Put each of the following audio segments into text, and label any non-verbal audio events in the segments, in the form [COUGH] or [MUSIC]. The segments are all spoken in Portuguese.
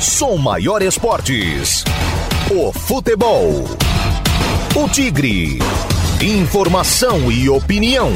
Som Maior Esportes. O futebol. O Tigre. Informação e opinião.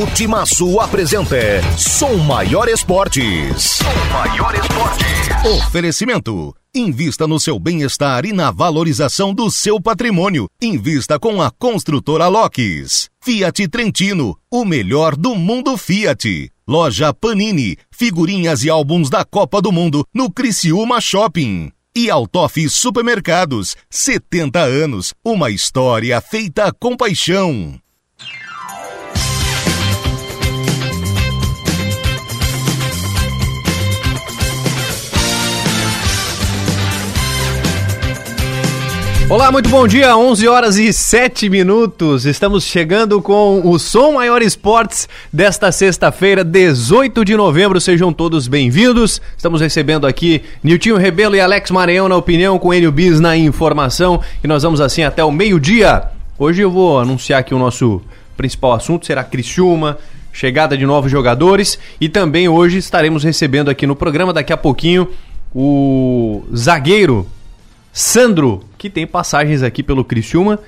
O Timaço apresenta Som Maior Esportes. Som Maior Esportes. Oferecimento. Invista no seu bem-estar e na valorização do seu patrimônio. Invista com a construtora Locks. Fiat Trentino, o melhor do mundo Fiat. Loja Panini, figurinhas e álbuns da Copa do Mundo no Criciúma Shopping. E Altoff Supermercados, 70 anos, uma história feita com paixão. Olá, muito bom dia, 11 horas e 7 minutos. Estamos chegando com o Som Maior Esportes desta sexta-feira, 18 de novembro. Sejam todos bem-vindos. Estamos recebendo aqui Niltinho Rebelo e Alex Maranhão na opinião, com Enio Bis na informação. E nós vamos assim até o meio-dia. Hoje eu vou anunciar que o nosso principal assunto será Criciúma, chegada de novos jogadores e também hoje estaremos recebendo aqui no programa daqui a pouquinho o zagueiro Sandro, que tem passagens aqui pelo Criciúma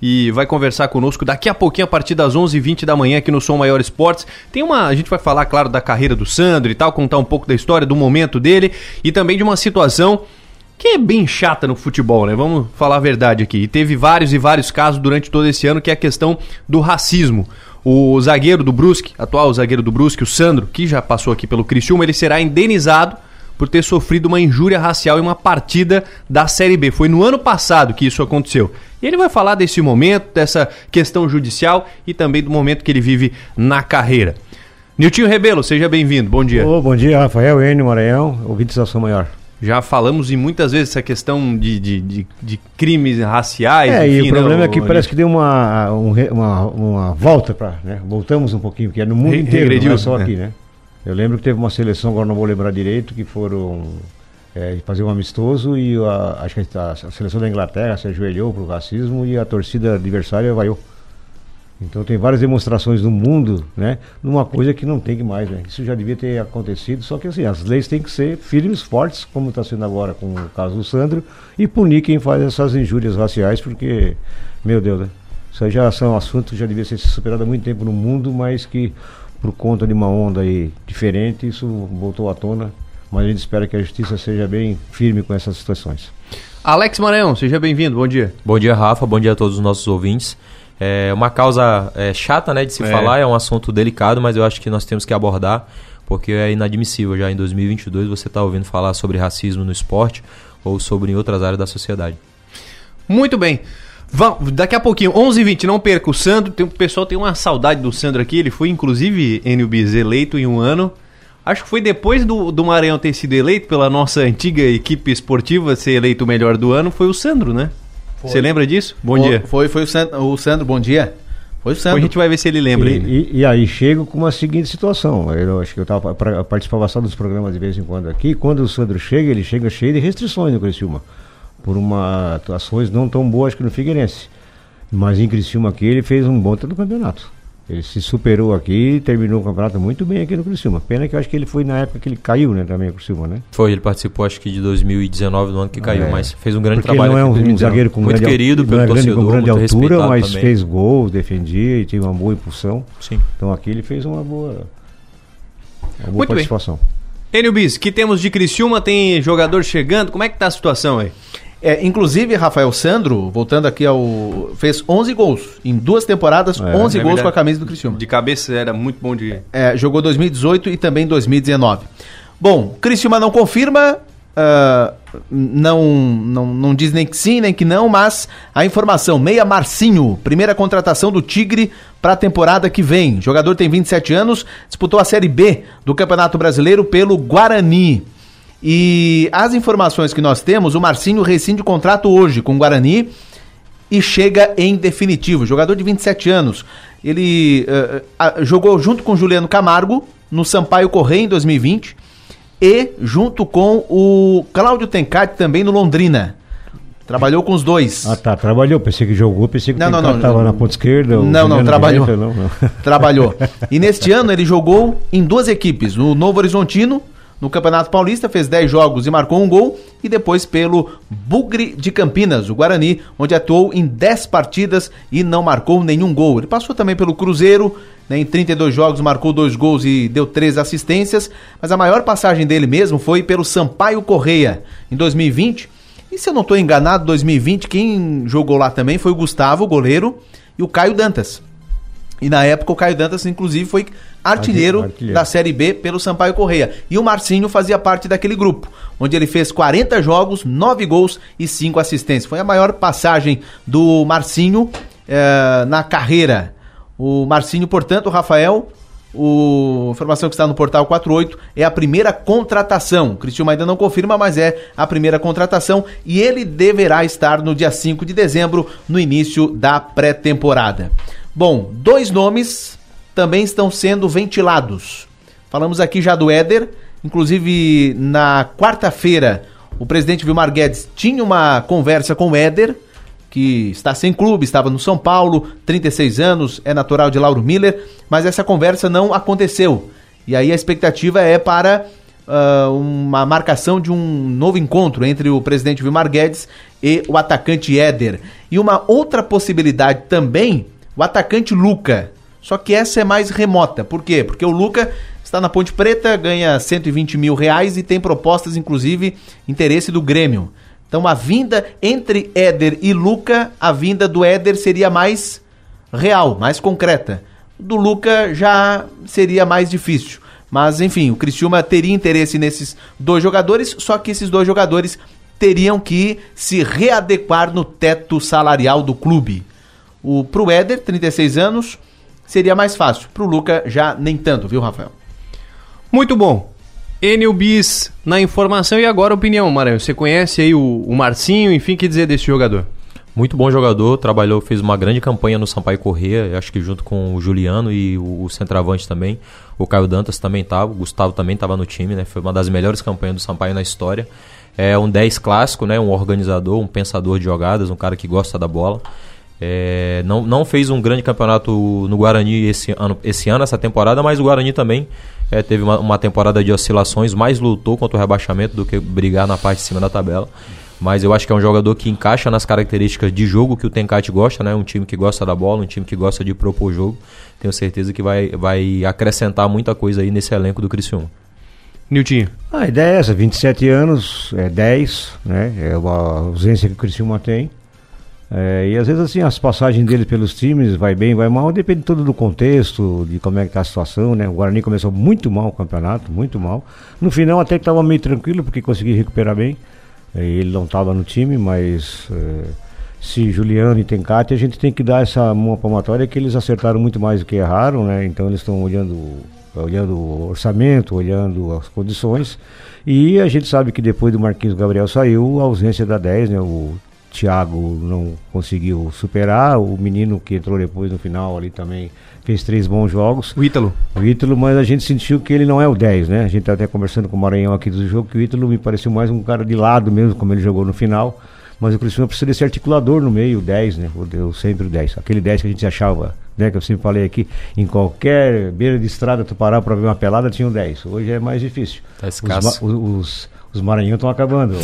e vai conversar conosco daqui a pouquinho a partir das 11h20 da manhã aqui no Som Maior Esportes. Tem uma, a gente vai falar claro da carreira do Sandro e tal, contar um pouco da história do momento dele e também de uma situação que é bem chata no futebol, né? Vamos falar a verdade aqui. E teve vários e vários casos durante todo esse ano que é a questão do racismo. O zagueiro do Brusque, atual zagueiro do Brusque, o Sandro, que já passou aqui pelo Criciúma, ele será indenizado por ter sofrido uma injúria racial em uma partida da Série B. Foi no ano passado que isso aconteceu. E ele vai falar desse momento, dessa questão judicial e também do momento que ele vive na carreira. Niltinho Rebelo, seja bem-vindo. Bom dia. Oh, bom dia, Rafael, Enio, Maranhão, ouvintes da Ação Maior. Já falamos e muitas vezes essa questão de, de, de, de crimes raciais. É, enfim, e o né, problema é que parece que deu uma, uma, uma volta para. Né? Voltamos um pouquinho, porque é no mundo Re inteiro, regrediu, não é só aqui, né? Eu lembro que teve uma seleção, agora não vou lembrar direito, que foram é, fazer um amistoso e a, acho que a, a, seleção da Inglaterra se ajoelhou para o racismo e a torcida adversária vaiou. Então tem várias demonstrações no mundo, né? Numa coisa que não tem que mais, né? Isso já devia ter acontecido, só que assim, as leis têm que ser firmes, fortes, como está sendo agora com o caso do Sandro, e punir quem faz essas injúrias raciais, porque, meu Deus, né? Isso já são assuntos que já devia ser superado há muito tempo no mundo, mas que por conta de uma onda aí diferente, isso voltou à tona, mas a gente espera que a justiça seja bem firme com essas situações. Alex Maranhão, seja bem-vindo, bom dia. Bom dia, Rafa, bom dia a todos os nossos ouvintes. É uma causa é, chata né, de se é. falar, é um assunto delicado, mas eu acho que nós temos que abordar, porque é inadmissível já em 2022 você estar tá ouvindo falar sobre racismo no esporte ou sobre em outras áreas da sociedade. Muito bem. Vamos, daqui a pouquinho, 11h20, não perca. O Sandro, tem, o pessoal tem uma saudade do Sandro aqui. Ele foi, inclusive, NBZ eleito em um ano. Acho que foi depois do, do Maranhão ter sido eleito pela nossa antiga equipe esportiva ser eleito o melhor do ano. Foi o Sandro, né? Você lembra disso? Bom foi, dia. Foi, foi o Sandro, o Sandro, bom dia. Foi o Sandro. Depois a gente vai ver se ele lembra. E, e, e, aí chego com uma seguinte situação. Eu acho que eu tava, pra, participava só dos programas de vez em quando aqui. Quando o Sandro chega, ele chega cheio de restrições no Criciúma por uma atuações não tão boas que no Figueirense. Mas em Criciúma aqui ele fez um bom do campeonato. Ele se superou aqui e terminou o campeonato muito bem aqui no Criciúma. Pena que eu acho que ele foi na época que ele caiu, né, também no Criciúma, né? Foi, ele participou acho que de 2019, no ano que caiu, é. mas fez um grande Porque trabalho. Ele não é um, zagueiro com muito grande, querido pelo é torcedor, com grande altura, mas também. fez gols, defendia e tinha uma boa impulsão. Sim. Então aqui ele fez uma boa, uma boa muito participação. Bem. Enio Bis, que temos de Criciúma? Tem jogador chegando? Como é que tá a situação aí? É, inclusive, Rafael Sandro, voltando aqui ao. fez 11 gols. Em duas temporadas, é, 11 é gols com a camisa do Criciúma. De cabeça era muito bom de. É, jogou 2018 e também 2019. Bom, Criciúma não confirma, uh, não, não, não diz nem que sim, nem que não, mas a informação: Meia Marcinho, primeira contratação do Tigre para a temporada que vem. O jogador tem 27 anos, disputou a Série B do Campeonato Brasileiro pelo Guarani. E as informações que nós temos, o Marcinho rescinde o contrato hoje com o Guarani e chega em definitivo. Jogador de 27 anos. Ele uh, uh, jogou junto com Juliano Camargo no Sampaio Correia em 2020 e junto com o Cláudio Tencati também no Londrina. Trabalhou com os dois. Ah, tá. Trabalhou. Pensei que jogou, pensei que não, não, não, estava na ponta esquerda. Não, não, trabalhou. Direita, não, não. Trabalhou. [LAUGHS] E neste ano ele jogou em duas equipes, no Novo Horizontino no Campeonato Paulista, fez 10 jogos e marcou um gol, e depois pelo Bugre de Campinas, o Guarani, onde atuou em 10 partidas e não marcou nenhum gol. Ele passou também pelo Cruzeiro, né, em 32 jogos marcou dois gols e deu três assistências, mas a maior passagem dele mesmo foi pelo Sampaio Correia, em 2020. E se eu não estou enganado, 2020 quem jogou lá também foi o Gustavo, goleiro, e o Caio Dantas. E na época o Caio Dantas, inclusive, foi artilheiro, artilheiro, da Série B pelo Sampaio Correia. E o Marcinho fazia parte daquele grupo, onde ele fez 40 jogos, 9 gols e 5 assistências. Foi a maior passagem do Marcinho eh, na carreira. O Marcinho, portanto, o Rafael, o informação que está no portal 48 é a primeira contratação. O Cristiano ainda não confirma, mas é a primeira contratação e ele deverá estar no dia 5 de dezembro, no início da pré-temporada. Bom, dois nomes também estão sendo ventilados. Falamos aqui já do Éder, inclusive na quarta-feira o presidente Vilmar Guedes tinha uma conversa com o Éder, que está sem clube, estava no São Paulo, 36 anos, é natural de Lauro Miller, mas essa conversa não aconteceu. E aí a expectativa é para uh, uma marcação de um novo encontro entre o presidente Vilmar Guedes e o atacante Éder. E uma outra possibilidade também o atacante Luca. Só que essa é mais remota. Por quê? Porque o Luca está na Ponte Preta, ganha 120 mil reais e tem propostas, inclusive, interesse do Grêmio. Então a vinda entre Éder e Luca, a vinda do Éder seria mais real, mais concreta. Do Luca já seria mais difícil. Mas enfim, o Criciúma teria interesse nesses dois jogadores, só que esses dois jogadores teriam que se readequar no teto salarial do clube. O, pro Éder, 36 anos, seria mais fácil. Pro Luca, já nem tanto, viu, Rafael? Muito bom. Enio Bis na informação e agora opinião, Maranhão. Você conhece aí o, o Marcinho, enfim, que dizer desse jogador? Muito bom jogador, trabalhou, fez uma grande campanha no Sampaio Corrêa, acho que junto com o Juliano e o, o centroavante também. O Caio Dantas também estava, o Gustavo também estava no time, né? Foi uma das melhores campanhas do Sampaio na história. É um 10 clássico, né? Um organizador, um pensador de jogadas, um cara que gosta da bola. É, não, não fez um grande campeonato no Guarani esse ano, esse ano, essa temporada, mas o Guarani também é, teve uma, uma, temporada de oscilações, mais lutou contra o rebaixamento do que brigar na parte de cima da tabela. Mas eu acho que é um jogador que encaixa nas características de jogo que o Tencate gosta, né? Um time que gosta da bola, um time que gosta de propor jogo. Tenho certeza que vai, vai acrescentar muita coisa aí nesse elenco do Criciúma. Nilton. A ideia é essa, 27 anos, é 10, né? É uma ausência que o Criciúma tem. É, e às vezes assim, as passagens dele pelos times, vai bem, vai mal, depende tudo do contexto, de como é que tá a situação, né? O Guarani começou muito mal o campeonato, muito mal. No final até que estava meio tranquilo, porque consegui recuperar bem. É, ele não estava no time, mas é, se Juliano e Tencate, a gente tem que dar essa mão palmatória que eles acertaram muito mais do que erraram, né? Então eles estão olhando, olhando o orçamento, olhando as condições. E a gente sabe que depois do Marquinhos Gabriel saiu, a ausência da 10, né? O Thiago não conseguiu superar. O menino que entrou depois no final ali também fez três bons jogos. O Ítalo. O Ítalo, mas a gente sentiu que ele não é o 10, né? A gente tá até conversando com o Maranhão aqui do jogo, que o Ítalo me pareceu mais um cara de lado mesmo, como ele jogou no final. Mas o Cristiano precisa desse articulador no meio, o 10, né? O, sempre o 10. Aquele 10 que a gente achava, né? Que eu sempre falei aqui, em qualquer beira de estrada tu parar para ver uma pelada, tinha um 10. Hoje é mais difícil. Tá escasso. Os, os, os Maranhão estão acabando. [LAUGHS]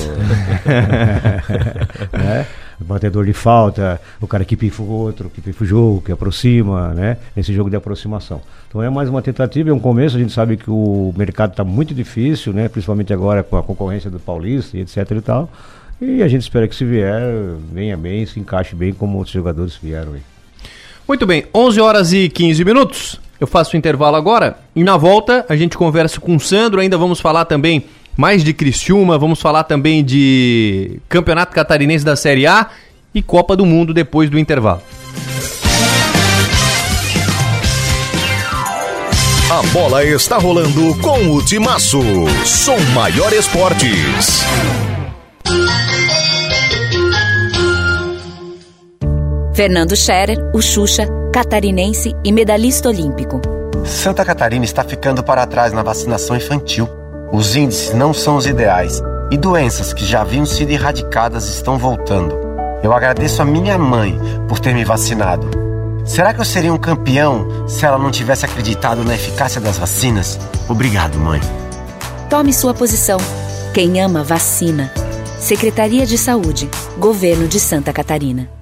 né? O batedor de falta, o cara que pifa o outro, que pifa o jogo, que aproxima, né? Esse jogo de aproximação. Então é mais uma tentativa, é um começo, a gente sabe que o mercado está muito difícil, né? Principalmente agora com a concorrência do Paulista e etc e tal. E a gente espera que se vier, venha bem, se encaixe bem como outros jogadores vieram aí. Muito bem, 11 horas e 15 minutos. Eu faço o intervalo agora e na volta a gente conversa com o Sandro, ainda vamos falar também mais de Criciúma, vamos falar também de Campeonato Catarinense da Série A e Copa do Mundo depois do intervalo. A bola está rolando com o Timaço. Som Maior Esportes. Fernando Scherer, o Xuxa, catarinense e medalhista olímpico. Santa Catarina está ficando para trás na vacinação infantil. Os índices não são os ideais e doenças que já haviam sido erradicadas estão voltando. Eu agradeço a minha mãe por ter me vacinado. Será que eu seria um campeão se ela não tivesse acreditado na eficácia das vacinas? Obrigado, mãe. Tome sua posição. Quem ama, vacina. Secretaria de Saúde. Governo de Santa Catarina.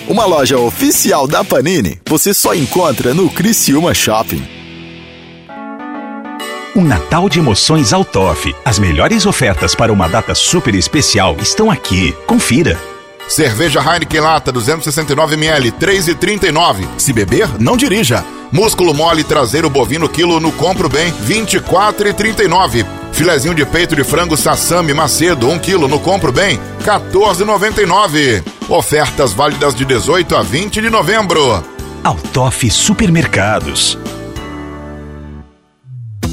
Uma loja oficial da Panini você só encontra no Criciúma Shopping. Um Natal de emoções Altoff. As melhores ofertas para uma data super especial estão aqui. Confira. Cerveja Heineken Lata 269ml, 3,39. Se beber, não dirija. Músculo mole traseiro bovino quilo no Compro Bem, 24,39. Filezinho de peito de frango Sassami Macedo, 1 kg no Compro Bem, 14,99. Ofertas válidas de 18 a 20 de novembro. Altoff Supermercados.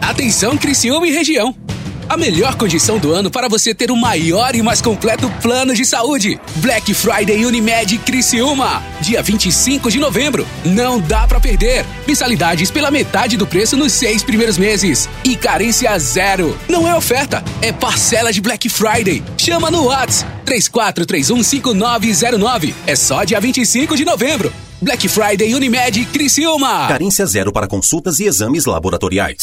Atenção Criciúma e região. A melhor condição do ano para você ter o maior e mais completo plano de saúde. Black Friday Unimed Criciúma. Dia 25 de novembro. Não dá para perder. Mensalidades pela metade do preço nos seis primeiros meses. E carência zero. Não é oferta, é parcela de Black Friday. Chama no Whats 34315909. É só dia 25 de novembro. Black Friday Unimed Criciúma. Carência zero para consultas e exames laboratoriais.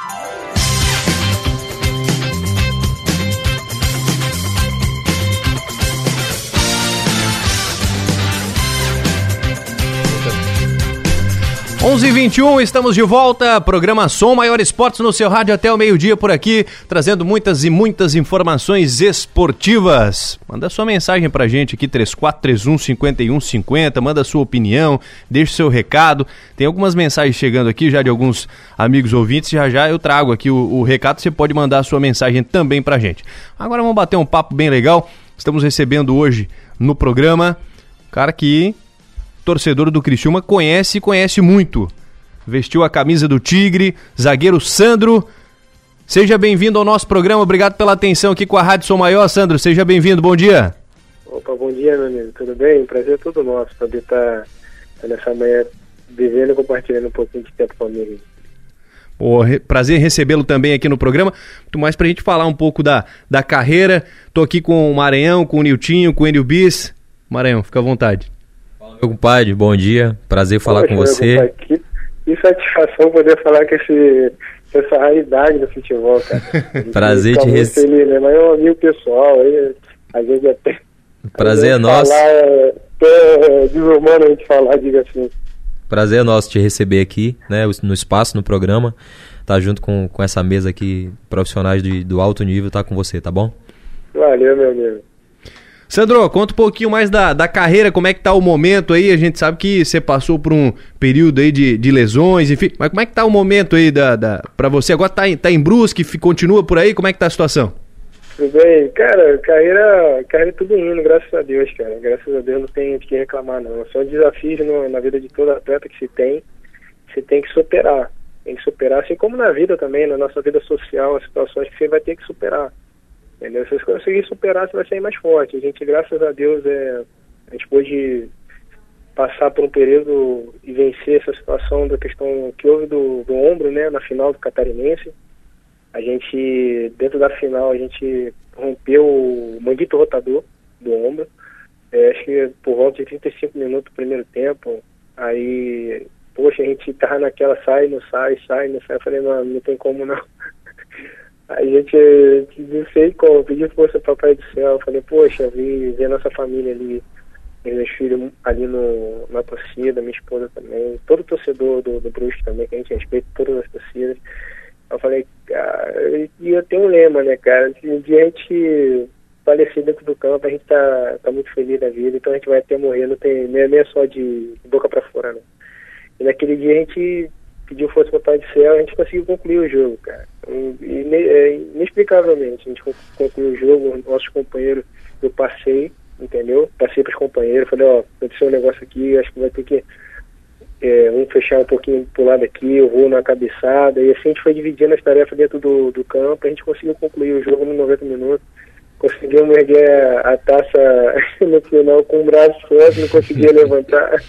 11:21 estamos de volta. Programa Som Maior Esportes no seu rádio até o meio-dia por aqui, trazendo muitas e muitas informações esportivas. Manda sua mensagem pra gente aqui 3431 5150, manda sua opinião, deixe seu recado. Tem algumas mensagens chegando aqui já de alguns amigos ouvintes, já já eu trago aqui o, o recado, você pode mandar a sua mensagem também pra gente. Agora vamos bater um papo bem legal. Estamos recebendo hoje no programa cara que torcedor do Criciúma conhece e conhece muito. Vestiu a camisa do Tigre, zagueiro Sandro. Seja bem-vindo ao nosso programa. Obrigado pela atenção aqui com a Rádio Som Maior, Sandro. Seja bem-vindo. Bom dia. Opa, bom dia, meu amigo. Tudo bem? Prazer é todo nosso poder estar nessa manhã vivendo e compartilhando um pouquinho de tempo com a família. Oh, prazer recebê-lo também aqui no programa. Muito mais para a gente falar um pouco da, da carreira. Estou aqui com o Maranhão, com o Niltinho, com o Enio Bis. Maranhão, fica à vontade. Meu compadre, bom dia. Prazer falar Poxa, com você. Compadre, que, que, satisfação poder falar com esse, essa raridade do futebol, cara. [LAUGHS] prazer te receber. Né? Mas é um amigo pessoal, aí, às vezes até. Prazer é nosso. Falar, é, é, desumano a gente falar, diga assim. Prazer é nosso te receber aqui, né, no espaço, no programa. Tá junto com, com essa mesa aqui, profissionais de, do alto nível, tá com você, tá bom? Valeu, meu amigo. Sandro, conta um pouquinho mais da, da carreira, como é que tá o momento aí? A gente sabe que você passou por um período aí de, de lesões, enfim, mas como é que tá o momento aí da, da, pra você? Agora tá em, tá em Brusque, continua por aí, como é que tá a situação? Tudo bem, cara, carreira, carreira tudo indo, graças a Deus, cara. Graças a Deus não tem de que reclamar, não. São desafios no, na vida de todo atleta que se tem, você tem que superar. Tem que superar, assim como na vida também, na nossa vida social, as situações que você vai ter que superar. Entendeu? Se você conseguir superar, você vai sair mais forte. A gente, graças a Deus, é, a gente pôde passar por um período e vencer essa situação da questão que houve do, do ombro, né, na final do Catarinense a gente, dentro da final, a gente rompeu o manguito rotador do ombro. É, acho que por volta de 35 minutos do primeiro tempo. Aí, poxa, a gente tava naquela, sai, não sai, sai, não sai. Eu falei, não, não tem como não. A gente, sei como, pedi força para o Papai do Céu. Falei, poxa, vi, vi a nossa família ali, meus filhos ali no, na torcida, minha esposa também, todo torcedor do, do Brusque também, que a gente respeita todas as torcidas. Eu falei, cara, e eu tenho um lema, né, cara? Se um dia a gente falecer dentro do campo, a gente tá, tá muito feliz da vida, então a gente vai até morrer, não tem nem, nem só de boca para fora, né? E naquele dia a gente pediu força pro Pai do Céu, a gente conseguiu concluir o jogo, cara. É, inexplicavelmente, a gente concluiu o jogo, nossos companheiros, eu passei, entendeu? Passei pros companheiros, falei, ó, aconteceu um negócio aqui, acho que vai ter que é, um fechar um pouquinho pro lado aqui, eu vou na cabeçada, e assim a gente foi dividindo as tarefas dentro do, do campo, a gente conseguiu concluir o jogo nos 90 minutos, conseguimos erguer a taça [LAUGHS] no final com o braço forte, não conseguia levantar.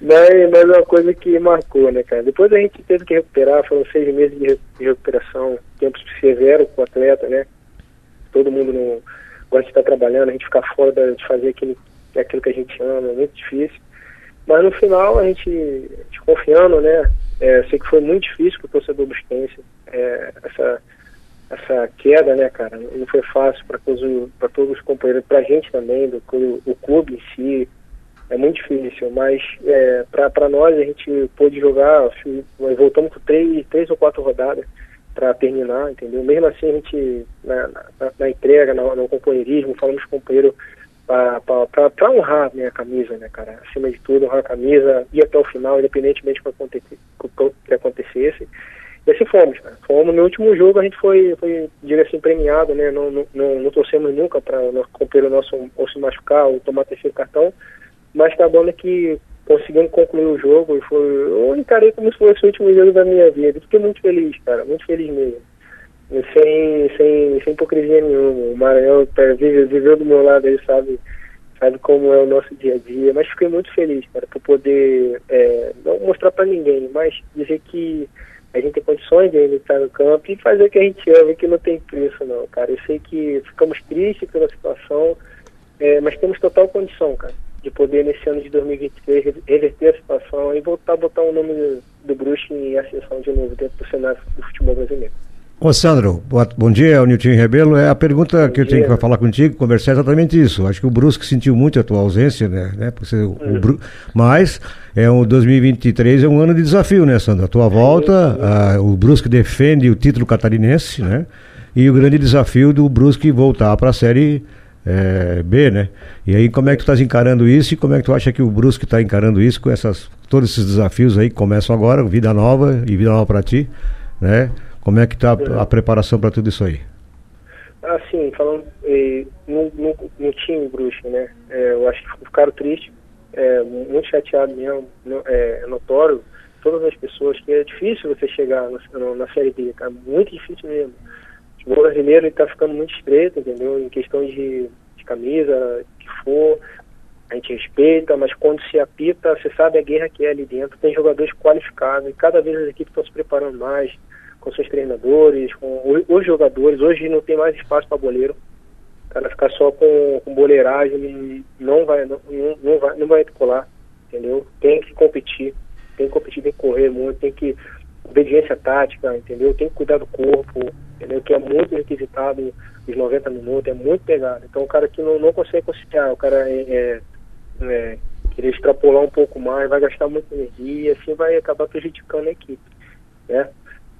Mas, mas é uma coisa que marcou, né, cara? Depois a gente teve que recuperar, foram seis meses de recuperação, tempo severo com o atleta, né? Todo mundo não gosta de estar trabalhando, a gente ficar fora de fazer aquilo, aquilo que a gente ama, é muito difícil. Mas no final, a gente, a gente confiando, né? É, sei que foi muito difícil para o torcedor busquense é, essa, essa queda, né, cara? Não foi fácil para todos, todos os companheiros, para a gente também, do o clube em si. É muito difícil, mas é, para nós a gente pôde jogar, voltamos com três, três ou quatro rodadas para terminar, entendeu? Mesmo assim a gente, na, na, na entrega, no, no companheirismo, falamos com o companheiro para honrar a minha camisa, né, cara? Acima de tudo, honrar a camisa, ir até o final, independentemente do que acontecesse. E assim fomos, cara. Fomos no último jogo, a gente foi, foi diga assim, premiado, né? Não, não, não, não torcemos nunca para o companheiro nosso ou se machucar ou tomar terceiro cartão, mas tá bom que conseguimos concluir o jogo foi. Eu encarei como se fosse o último jogo da minha vida. Fiquei muito feliz, cara, muito feliz mesmo sem, sem, sem hipocrisia nenhuma. O Maranhão tá, vive, viveu do meu lado, ele sabe, sabe como é o nosso dia a dia. Mas fiquei muito feliz, cara, por poder é, não mostrar para ninguém, mas dizer que a gente tem condições de ainda estar no campo e fazer o que a gente ama, que não tem preço não, cara. Eu sei que ficamos tristes pela situação, é, mas temos total condição, cara, de poder nesse ano de 2023 reverter a situação e voltar a botar o nome do Brusque em ascensão de novo dentro do cenário do futebol brasileiro. Ô Sandro, bom dia, é o Nilton Rebelo. É a pergunta bom que eu tenho que falar contigo, conversar é exatamente isso. Acho que o Brusque sentiu muito a tua ausência, né? né? Porque o, o Bru... Mas é um 2023 é um ano de desafio, né, Sandro? A tua volta, a, o Brusque defende o título catarinense, né? E o grande desafio do Brusque voltar para a série é, B, né? E aí como é que tu estás encarando isso e como é que tu acha que o Brusque está encarando isso com essas todos esses desafios aí que começam agora, vida nova e vida nova para ti, né? Como é que está a, a preparação para tudo isso aí? Assim, falando eh, no, no, no, time Brusque, né? É, eu acho que ficaram tristes, é, muito chateado mesmo, no, é, notório, todas as pessoas, que é difícil você chegar no, na Série B, cara, muito difícil mesmo. O brasileiro está ficando muito estreito, entendeu? Em questão de, de camisa, que for. a gente respeita, mas quando se apita, você sabe a guerra que é ali dentro. Tem jogadores qualificados e cada vez as equipes estão se preparando mais com seus treinadores, com os jogadores. Hoje não tem mais espaço para boleiro. O cara ficar só com, com boleiragem não vai, não, não, vai, não vai colar, entendeu? Tem que competir, tem que competir, tem que correr muito, tem que obediência tática, entendeu? Tem que cuidar do corpo, entendeu? Que é muito requisitado os 90 minutos, é muito pegado. Então o cara que não, não consegue conciliar, o cara é, é, é, querer extrapolar um pouco mais, vai gastar muita energia, assim vai acabar prejudicando a equipe, né?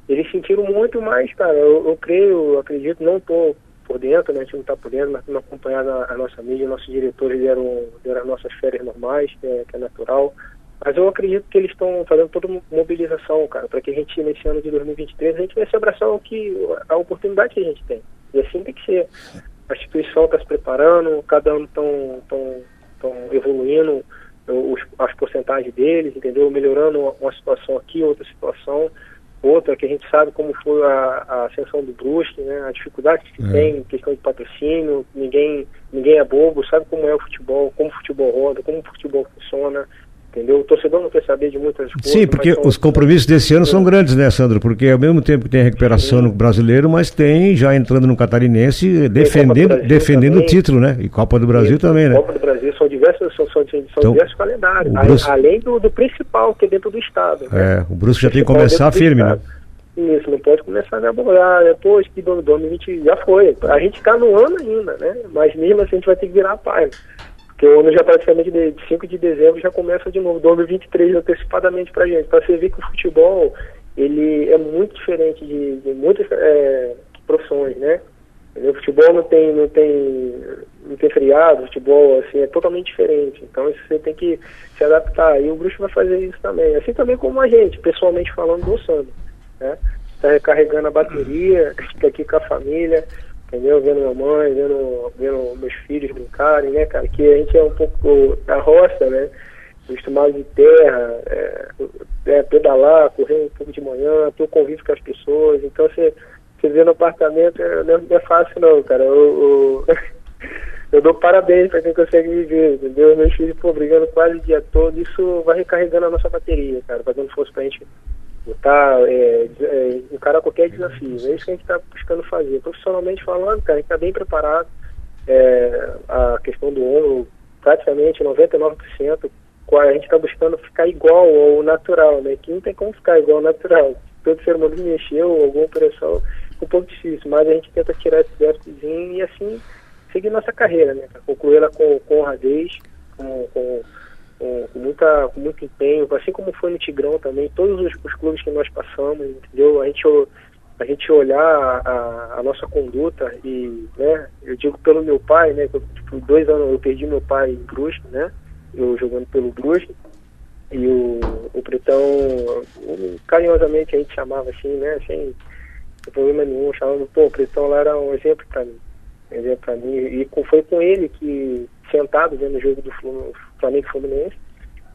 Eles sentiram muito mais, cara, eu, eu creio, eu acredito, não estou por dentro, né, a gente não está por dentro, mas estamos acompanhando a, a, nossa mídia, nossos diretores deram, deram as nossas férias normais, que é, que é natural, mas eu acredito que eles estão fazendo toda mobilização, cara, para que a gente, nesse ano de 2023, a gente venha se abraçar ao que, a oportunidade que a gente tem. E assim tem que ser. A instituição está se preparando, cada ano estão tão, tão evoluindo os, as porcentagens deles, entendeu? Melhorando uma, uma, situação aqui, outra situação, outra, que a gente sabe como foi a, a ascensão do Brusque, né? A dificuldade que é. tem em questão de patrocínio, ninguém, ninguém é bobo, sabe como é o futebol, como o futebol roda, como o futebol funciona entendeu? O torcedor não quer saber de muitas coisas. Sim, porque os compromissos desse ano são grandes, né, Sandro? Porque ao mesmo tempo que tem a recuperação Sim. no brasileiro, mas tem já entrando no catarinense, defendendo, defendendo o título, né? E Copa do Brasil também, né? Copa do Brasil são diversos, são, são, são então, diversos calendários, além do, do, principal, que é dentro do estado. Né? É, o Brusque já tem que começar firme, né? Isso, não pode começar a me abordar, depois que 2020 já foi. A gente está no ano ainda, né? Mas mesmo assim a gente vai ter que virar a página. Porque o ano já praticamente de 5 de dezembro já começa de novo, 2023 antecipadamente pra gente. Pra você ver que o futebol, ele é muito diferente de, de muitas é, profissões, né? O futebol não tem, não tem, não tem feriado, o futebol assim, é totalmente diferente. Então isso você tem que se adaptar. E o Bruxo vai fazer isso também. Assim também como a gente, pessoalmente falando do Sandro. Né? Está recarregando a bateria, está [LAUGHS] aqui com a família, entendeu? Vendo minha mãe, vendo, vendo meus filhos brincarem, né, cara? Que a gente é um pouco da roça, né? Acostumado de terra, é, é, pedalar, correr um pouco de manhã, ter um convívio com as pessoas. Então, você, você vê no apartamento, é, não, é fácil não, cara. Eu, eu, [LAUGHS] eu dou parabéns para quem consegue viver, entendeu? Meus filhos, pô, brigando quase o dia todo, isso vai recarregando a nossa bateria, cara, fazendo força pra gente lutar, é, é, encarar qualquer desafio. É isso que a gente está buscando fazer. Profissionalmente falando, cara, a gente está bem preparado. É, a questão do ombro, praticamente 99%, a gente está buscando ficar igual ao natural, né? Que não tem como ficar igual ao natural. Todo ser humano mexeu, alguma operação, um pouco difícil, mas a gente tenta tirar esse déficitzinho e assim seguir nossa carreira, né? Concluir ela com, com honradez, com, com com, com, muita, com muito empenho, assim como foi no Tigrão também, todos os, os clubes que nós passamos, entendeu? A gente, a gente olhar a, a, nossa conduta e, né, eu digo pelo meu pai, né, que eu, tipo, dois anos eu perdi meu pai em Brusque, né, eu jogando pelo Brusque, e o, o Pretão, carinhosamente a gente chamava assim, né, sem problema nenhum, chamando, pô, o Pretão lá era um exemplo para mim, exemplo para mim, e foi com ele que, sentado vendo o jogo do Flamengo Fluminense,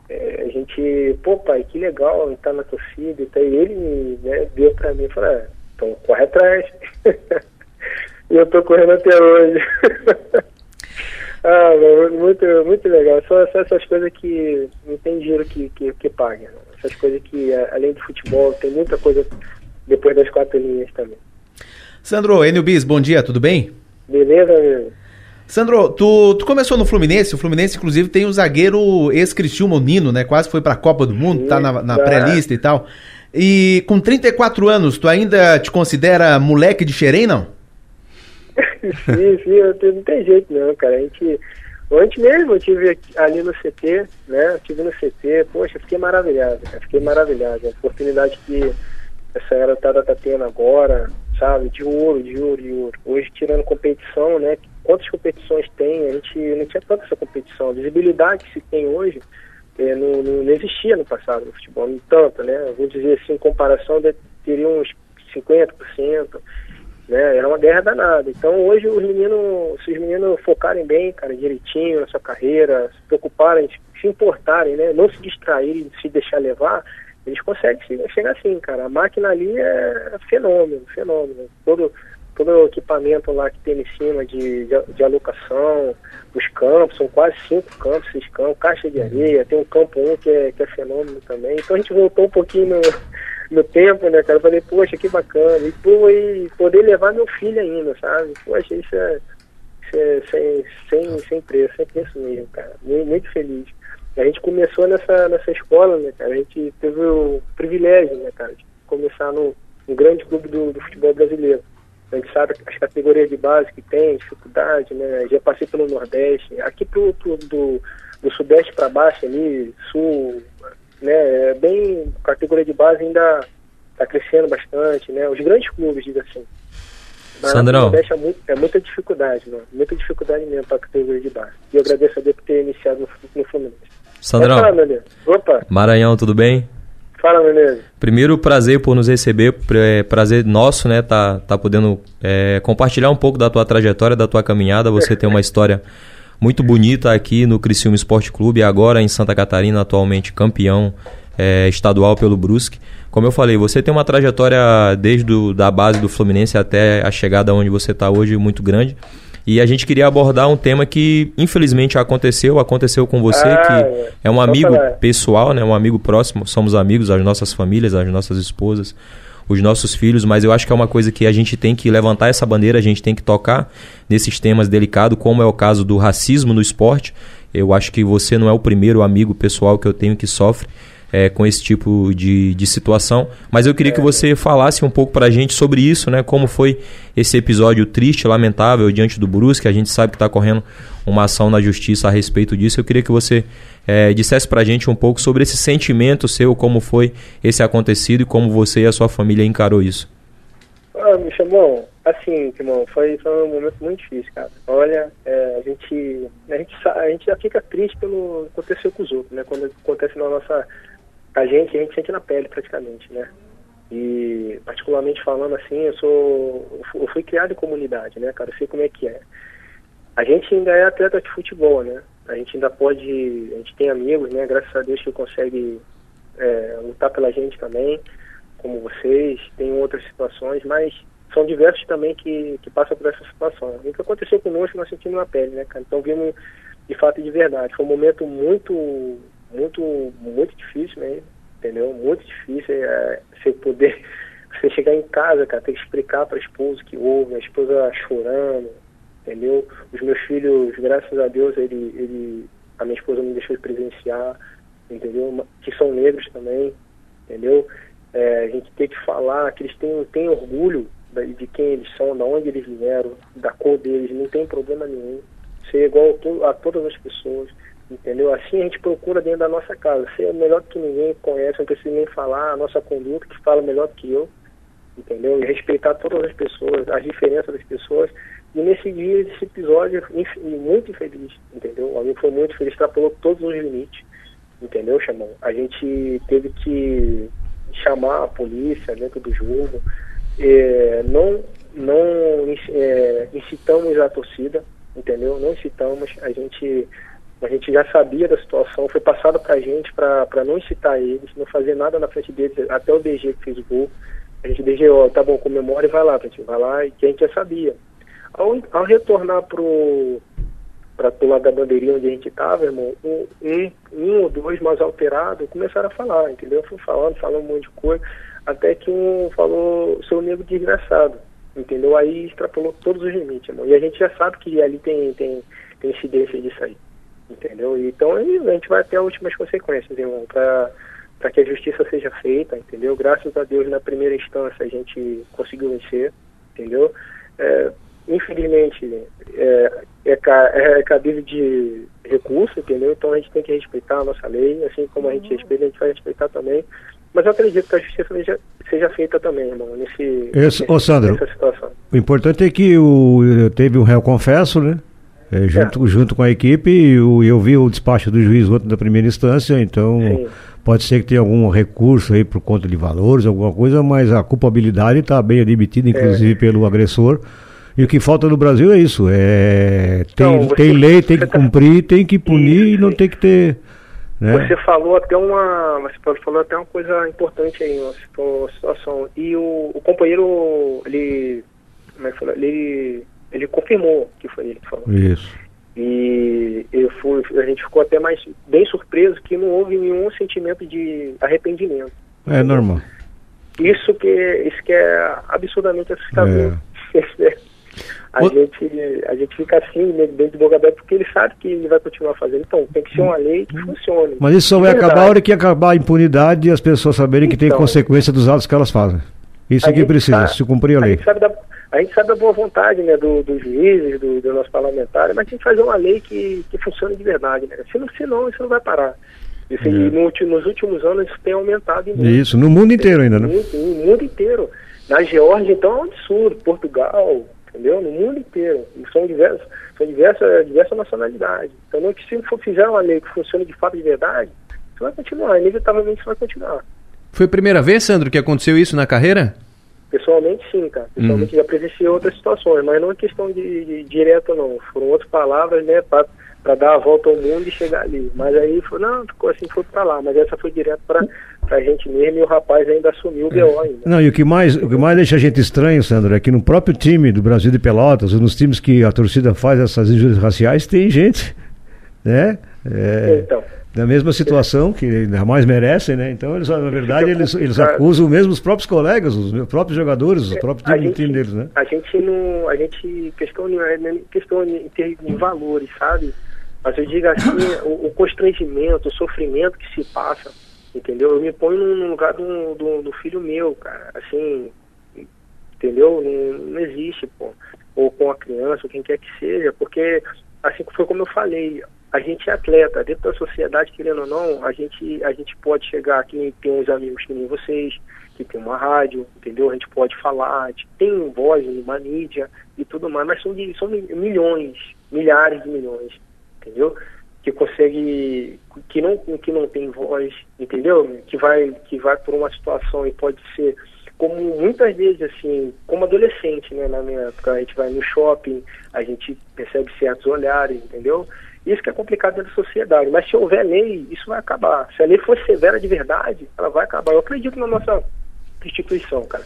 é, a gente, pô pai, que legal estar tá na torcida, então, e ele né, deu pra mim e falou, ah, então corre atrás. [LAUGHS] e eu tô correndo até hoje. [LAUGHS] ah, muito, muito legal. Só, só, essas coisas que não tem dinheiro que, que, que paga. Né? Essas coisas que, além do futebol, tem muita coisa depois das quatro linhas também. Sandro, Enio Bis, bom dia, tudo bem? Beleza, amigo. Sandro, tu, tu começou no Fluminense, o Fluminense inclusive tem o zagueiro ex-Cristiúma, o Nino, né? Quase foi pra Copa do Mundo, Sim, tá na, na pré-lista e tal. E com 34 anos, tu ainda te considera moleque de xerém, não? [LAUGHS] sim, sim, não tem jeito não, cara. A gente, ontem mesmo eu tive ali no CT, né? Eu tive no CT, poxa, fiquei maravilhado, cara, fiquei maravilhado. A oportunidade que essa era tá, tá tendo agora, sabe? De ouro, de ouro, de ouro. Hoje tirando competição, né? quantas competições tem, a gente não tinha tanta essa competição. A visibilidade que se tem hoje é, não, não, existia no passado no futebol, não tanto, né? Vou dizer assim, em comparação, teria uns 50%, né? Era uma guerra danada. Então hoje os meninos, se os meninos focarem bem, cara, direitinho na sua carreira, se preocuparem, se importarem, né? Não se distraírem, se deixar levar, eles conseguem chegar assim, cara. A máquina ali é fenômeno, fenômeno. Todo todo o equipamento lá que tem em cima de, de, de alocação, os campos, são quase cinco campos, seis campos, caixa de areia, tem um campo um que é, que é fenômeno também. Então a gente voltou um pouquinho no, [LAUGHS] no tempo, né, cara? Eu falei, poxa, que bacana. E, pô, e poder levar meu filho ainda, sabe? Poxa, isso é, isso é sem, sem, sem preço, sem preço mesmo, cara. Muito, muito feliz. A gente começou nessa, nessa escola, né, cara? A gente teve o privilégio, né, cara, de começar no, no grande clube do, do futebol brasileiro. A gente sabe as categorias de base que tem, dificuldade, né? Já passei pelo Nordeste, aqui pro, pro do, do Sudeste para baixo ali, Sul, né? É bem categoria de base ainda está crescendo bastante, né? Os grandes clubes, diga assim. Mas Sandrão. É, muito, é muita dificuldade, mano. Muita dificuldade mesmo para a categoria de base. E eu agradeço a Deus por ter iniciado no, no Fluminense. Sandrão. Opa. Maranhão, tudo bem? Fala, Menezes. Primeiro, prazer por nos receber, é, prazer nosso, né, tá, tá podendo é, compartilhar um pouco da tua trajetória, da tua caminhada. Você tem uma história muito bonita aqui no Criciúma Esporte Clube, agora em Santa Catarina, atualmente campeão é, estadual pelo Brusque. Como eu falei, você tem uma trajetória desde do, da base do Fluminense até a chegada onde você está hoje muito grande. E a gente queria abordar um tema que infelizmente aconteceu, aconteceu com você, ah, que é um amigo pessoal, né, um amigo próximo, somos amigos, as nossas famílias, as nossas esposas, os nossos filhos, mas eu acho que é uma coisa que a gente tem que levantar essa bandeira, a gente tem que tocar nesses temas delicados, como é o caso do racismo no esporte. Eu acho que você não é o primeiro amigo pessoal que eu tenho que sofre é, com esse tipo de, de situação. Mas eu queria que você falasse um pouco para a gente sobre isso, né? Como foi esse episódio triste, lamentável diante do Brusque. A gente sabe que está correndo uma ação na justiça a respeito disso. Eu queria que você é, dissesse para a gente um pouco sobre esse sentimento seu, como foi esse acontecido e como você e a sua família encarou isso. Ah, chamou, assim, irmão, foi, foi um momento muito difícil, cara. Olha, é, a gente a gente a gente já fica triste pelo que aconteceu com os outros, né? Quando acontece na nossa a gente, a gente sente na pele praticamente, né? E particularmente falando assim, eu sou eu fui criado em comunidade, né, cara? Eu sei como é que é. A gente ainda é atleta de futebol, né? A gente ainda pode, a gente tem amigos, né? Graças a Deus que consegue é, lutar pela gente também, como vocês, tem outras situações, mas são diversos também que, que passam por essa situação. E o que aconteceu conosco nós sentimos na pele, né, cara? Então vimos de fato de verdade. Foi um momento muito muito, muito difícil mesmo, entendeu? Muito difícil é, você poder, [LAUGHS] você chegar em casa, cara, ter que explicar para a esposa que houve, a esposa chorando, entendeu? Os meus filhos, graças a Deus, ele, ele, a minha esposa me deixou de presenciar, entendeu? Que são negros também, entendeu? É, a gente tem que falar que eles têm, têm orgulho de quem eles são, de onde eles vieram, da cor deles, não tem problema nenhum. Ser igual a, to a todas as pessoas entendeu? Assim a gente procura dentro da nossa casa, ser melhor que ninguém conhece, não precisa nem falar a nossa conduta, que fala melhor que eu, entendeu? E respeitar todas as pessoas, as diferenças das pessoas. E nesse dia, esse episódio, muito infeliz, entendeu? Amigo foi muito feliz, extrapolou todos os limites, entendeu, Chamão? A gente teve que chamar a polícia dentro do jogo, é, não, não é, incitamos a torcida, entendeu? Não incitamos, a gente a gente já sabia da situação, foi passado para a gente para não incitar eles, não fazer nada na frente deles, até o DG que fez o gol. A gente DG, ó, tá bom, comemora e vai lá, gente, vai lá, e que a gente já sabia. Ao, ao retornar pro para lado da bandeirinha onde a gente estava, irmão, um, um, um, ou dois mais alterados começaram a falar, entendeu? Fui falando, falando um monte de coisa, até que um falou, seu nego desgraçado, entendeu? Aí extrapolou todos os limites, irmão. E a gente já sabe que ali tem, tem, tem incidência disso aí entendeu? Então a gente vai até as últimas consequências, irmão, para que a justiça seja feita, entendeu? Graças a Deus, na primeira instância, a gente conseguiu vencer, entendeu? É, infelizmente, é, é, é cabível de recurso, entendeu? Então a gente tem que respeitar a nossa lei, assim como a gente respeita, a gente vai respeitar também. Mas eu acredito que a justiça seja, seja feita também, irmão, nesse, Esse, nesse, ô Sandro, nessa situação. O importante é que o, teve um réu confesso, né? É, junto, é. junto com a equipe, eu, eu vi o despacho do juiz ontem da primeira instância, então Sim. pode ser que tenha algum recurso aí por conta de valores, alguma coisa, mas a culpabilidade está bem admitida, inclusive é. pelo agressor. E o que falta no Brasil é isso, é tem, então, tem lei, tem que tá... cumprir, tem que punir isso, e não tem que ter. Né? Você falou até uma. Você falou até uma coisa importante aí, uma situação. E o, o companheiro, ele como é que falou? Ele, ele confirmou que foi ele que falou. Isso. E eu fui, a gente ficou até mais bem surpreso que não houve nenhum sentimento de arrependimento. É normal. Isso que, isso que é absurdamente assustador. É. [LAUGHS] a, gente, a gente fica assim, né, dentro do boca aberta, porque ele sabe que ele vai continuar fazendo. Então, tem que ser uma lei que funcione. Mas isso só vai acabar a hora que acabar a impunidade e as pessoas saberem que tem Então. consequência dos atos que elas fazem. Isso A é que precisa, se cumprir a A lei. gente sabe da, a gente sabe da boa vontade né, do, dos juízes, do, do nosso parlamentar, mas tem que fazer uma lei que, que funcione de verdade. Né? Se não, senão, isso não vai parar. Isso, É. e no nos últimos anos isso tem aumentado em muito. Isso, no mundo inteiro ainda, né? Muito, no mundo inteiro. Na Geórgia, então, é um absurdo. Portugal, entendeu? No mundo inteiro. E são diversas, são diversas, diversas nacionalidades. Então, não que se for fizer uma lei que funcione de fato de verdade, isso vai continuar. Inevitavelmente isso vai continuar. Foi a primeira vez, Sandro, que aconteceu isso na carreira? Pessoalmente, sim, cara. Pessoalmente já presenciei outras situações, mas não é questão de, de direto, não. Foram outras palavras, né, para dar a volta ao mundo e chegar ali. Mas aí, foi, não, ficou assim, foi para lá. Mas essa foi direto para a gente mesmo e o rapaz ainda assumiu o BO ainda. Não, e o que mais, o que mais deixa a gente estranho, Sandro, é que no próprio time do Brasil de Pelotas, ou nos times que a torcida faz essas injúrias raciais, tem gente, né? É, Então. Da mesma situação, que ainda mais merecem, né? Então, eles, na verdade, eles, eles acusam mesmo os próprios colegas, os próprios jogadores, os próprios É, a time, gente- time deles, né? A gente não. A gente. Questão, não é questão em termos de valores, sabe? Mas eu digo assim, [COUGHS] o, o constrangimento, o sofrimento que se passa, entendeu? Eu me ponho no, no lugar do, do, do filho meu, cara. Assim, entendeu? Não, não existe, pô. Ou com a criança, ou quem quer que seja, porque, assim foi como eu falei, a gente é atleta, dentro da sociedade, querendo ou não, a gente, a gente pode chegar aqui, tem uns amigos que nem vocês, que tem uma rádio, entendeu? A gente pode falar, a gente tem voz numa mídia e tudo mais, mas são, de, são mi- milhões, milhares de milhões, entendeu? Que consegue, que não, que não tem voz, entendeu? Que vai, que vai por uma situação e pode ser como muitas vezes, assim, como adolescente, né, na minha época, a gente vai no shopping, a gente percebe certos olhares, entendeu? Isso que é complicado dentro da sociedade, mas se houver lei, isso vai acabar. Se a lei for severa de verdade, ela vai acabar. Eu acredito na nossa instituição, cara,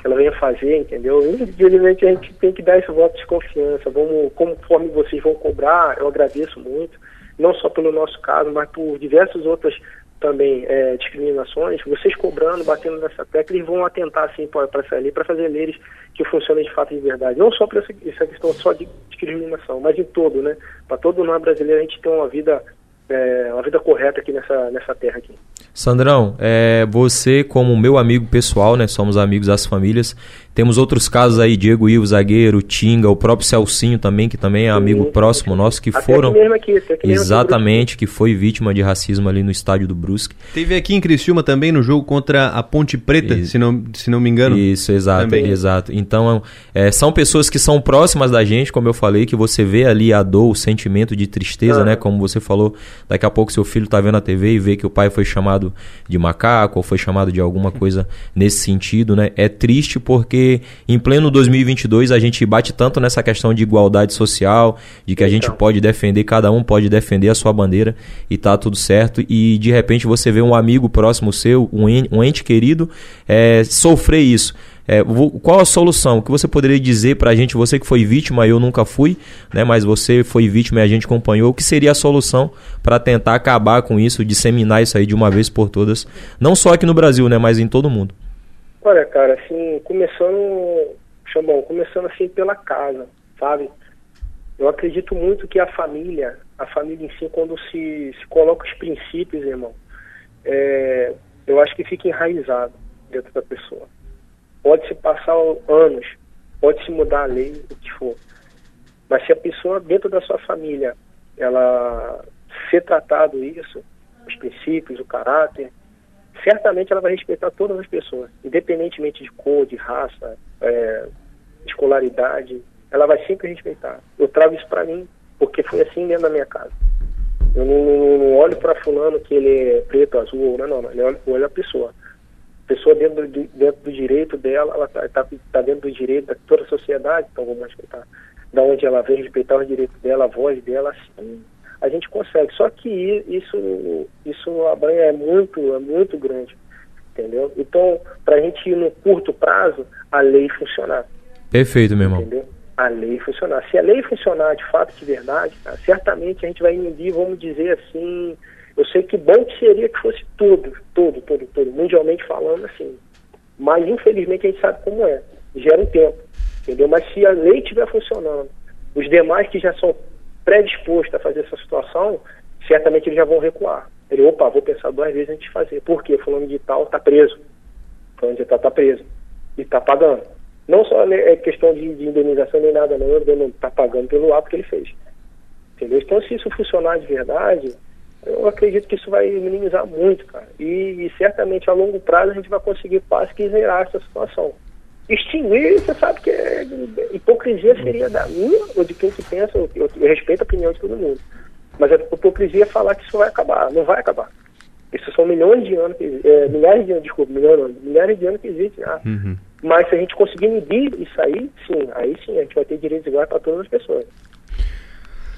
que ela venha fazer, entendeu? Infelizmente a gente tem que dar esse voto de confiança. Vamos, conforme vocês vão cobrar, eu agradeço muito, não só pelo nosso caso, mas por diversas outras também é, discriminações, vocês cobrando, batendo nessa tecla, eles vão atentar assim para essa lei, para fazer leis que funcionem de fato de verdade. Não só para essa, essa questão só de discriminação, mas em todo, né? Para todo nós brasileiro a gente ter uma vida, é, uma vida correta aqui nessa, nessa terra aqui. Sandrão, é, você como meu amigo pessoal, né? Somos amigos das famílias. Temos outros casos aí, Diego Ivo, zagueiro, Tinga, o próprio Celcinho também, que também é amigo próximo nosso, que Até foram aqui mesmo aqui, até aqui mesmo aqui no exatamente, que foi vítima de racismo ali no estádio do Brusque. Teve aqui em Criciúma também no jogo contra a Ponte Preta, se não, se não me engano. Isso, exato, Também. exato. Então, é, são pessoas que são próximas da gente, como eu falei, que você vê ali a dor, o sentimento de tristeza, Ah. né? Como você falou, daqui a pouco seu filho tá vendo a TV e vê que o pai foi chamado de macaco ou foi chamado de alguma coisa nesse sentido, né? É triste porque em pleno 2022 a gente bate tanto nessa questão de igualdade social, de que a gente pode defender, cada um pode defender a sua bandeira e tá tudo certo. E de repente você vê um amigo próximo seu, um en- um ente querido, é, sofrer isso. É, qual a solução? O que você poderia dizer pra gente, você que foi vítima, eu nunca fui, né? Mas você foi vítima e a gente acompanhou. O que seria a solução para tentar acabar com isso, disseminar isso aí de uma vez por todas, não só aqui no Brasil, né? Mas em todo mundo. Olha, cara, assim, começando, Xambão, começando assim pela casa, sabe? Eu acredito muito que a família, a família em si, quando se, se coloca os princípios, irmão, é, eu acho que fica enraizado dentro da pessoa. Pode se passar anos, pode se mudar a lei, o que for. Mas se a pessoa dentro da sua família, ela ser tratado isso, os princípios, o caráter, certamente ela vai respeitar todas as pessoas, independentemente de cor, de raça, é, escolaridade, ela vai sempre respeitar. Eu trago isso para mim, porque foi assim dentro da minha casa. Eu não, não- não olho para fulano que ele é preto, azul, não, não. Eu olho, a pessoa. A pessoa dentro do, dentro do direito dela, ela está tá, tá dentro do direito de toda a sociedade, então vamos respeitar. Da onde ela vem, respeitar os direitos dela, a voz dela, assim, a gente consegue. Só que isso, isso abranha é muito, é muito grande, entendeu? Então, para a gente ir no curto prazo, a lei funcionar. Perfeito, meu irmão. Entendeu? A lei funcionar. Se a lei funcionar de fato, de verdade, certamente a gente vai medir, vamos dizer assim, eu sei que bom que seria que fosse tudo, tudo, tudo, tudo, mundialmente falando assim. Mas infelizmente a gente sabe como é. Gera um tempo. Entendeu? Mas se a lei estiver funcionando, os demais que já são predispostos a fazer essa situação, certamente eles já vão recuar. Ele, opa, vou pensar duas vezes antes de fazer. Por quê? Fulano de tal está preso. Fulano de tal está preso. E está pagando. Não só é questão de, de, indenização nem nada, não. Ele não está pagando pelo ato que ele fez. Entendeu? Então, se isso funcionar de verdade, eu acredito que isso vai minimizar muito, cara. E, e certamente a longo prazo a gente vai conseguir quase que zerar essa situação. Extinguir, você sabe que é, hipocrisia seria da minha ou de quem que pensa, eu, eu, eu respeito a opinião de todo mundo. Mas a hipocrisia é falar que isso vai acabar. Não vai acabar. Isso são milhões de anos, que, é, milhares de anos, desculpa, milhões, milhares de anos que existe. Ah. Uhum. Mas se a gente conseguir medir isso aí, sim, aí sim, a gente vai ter direitos iguais para todas as pessoas.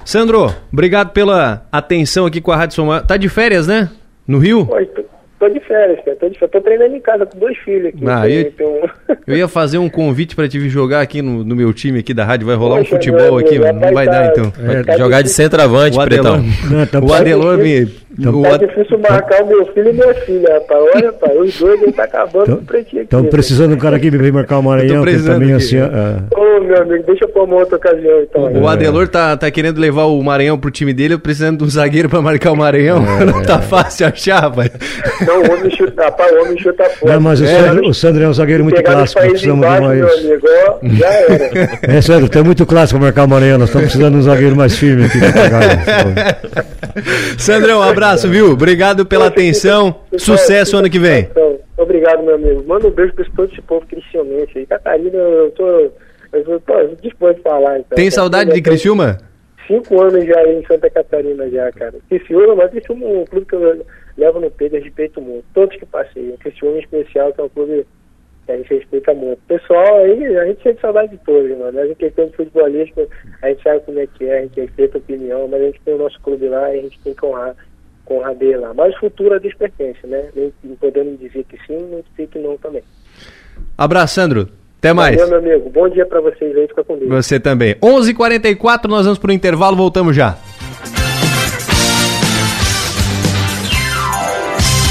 Sandro, obrigado pela atenção aqui com a Rádio Somar. Tá de férias, né? No Rio? Oi, Tô de férias, cara. Tô, de férias. tô treinando em casa com dois filhos aqui. Ah, eu, um... [LAUGHS] eu, ia fazer um convite pra te vir jogar aqui no, no meu time aqui da rádio. Vai rolar Poxa, um futebol aqui, mano. Não vai tá, dar então. É, tá jogar de centroavante, o Adelor, Não, tá o Adelor me. Tá o difícil marcar o meu filho e minha filha, rapaz. Olha, rapaz, os dois ele tá acabando com o pretinho aqui. Estamos precisando de um cara aqui pra vir marcar o Maranhão, que também assim. Ô, meu amigo, deixa eu pôr uma outra ocasião então. O Adelor tá, tá querendo levar o Maranhão pro time dele, eu precisando de um zagueiro pra marcar o Maranhão. É, [LAUGHS] não tá fácil achar, rapaz. Não, o homem chuta Rapaz, o homem chuta fora. Não, mas o, é, Sandro, o Sandro é um zagueiro muito clássico. Precisamos embaixo, de mais. Meu amigo, ó, já era. [LAUGHS] É, Sandro, tu é muito clássico marcar o Maranhão. Nós estamos precisando de um zagueiro mais firme aqui [LAUGHS] Sandrão, um abraço, viu? Obrigado pela atenção. Sucesso ano que vem. Obrigado, meu amigo. Manda um beijo para todo esse povo cristianense aí. Catarina, eu tô. Eu tô, tô disposto a falar. Então. Tem saudade de Criciúma? Cinco anos já em Santa Catarina, já, cara. Criciúma, mas Criciúma é um clube que eu levo no peito e respeito muito. Todos que passei. O Cristiano em especial, que é um clube que a gente respeita muito. Pessoal, aí a gente sente saudade de todos, mano. Mas em questão de futebolístico, a gente sabe como é que é, a gente respeita a opinião, mas a gente tem o nosso clube lá e a gente tem que honrar, honrar dele lá. Mas o futuro a Deus pertence, né? Nem podendo dizer que sim, nem dizer que não também. Abraço, Sandro. Até mais. Valeu, meu amigo. Bom dia para vocês aí. Fica com Deus. Você também. 11:44 h 44 nós vamos pro intervalo, voltamos já.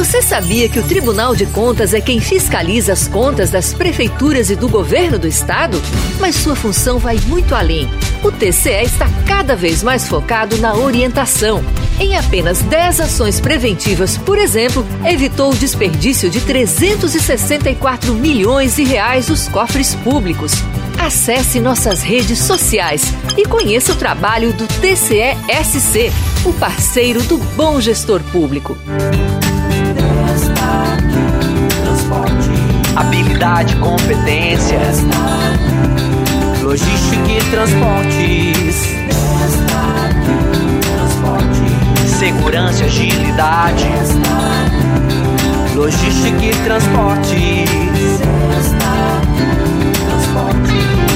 Você sabia que o Tribunal de Contas é quem fiscaliza as contas das prefeituras e do governo do estado? Mas sua função vai muito além. O TCE está cada vez mais focado na orientação. Em apenas 10 ações preventivas, por exemplo, evitou o desperdício de 364 milhões de reais dos cofres públicos. Acesse nossas redes sociais e conheça o trabalho do TCE-SC, o parceiro do bom gestor público. Habilidade, competência, logística e transportes, segurança agilidade, logística e transportes,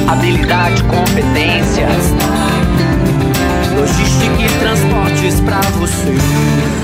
habilidade, competência, logística e transportes para você.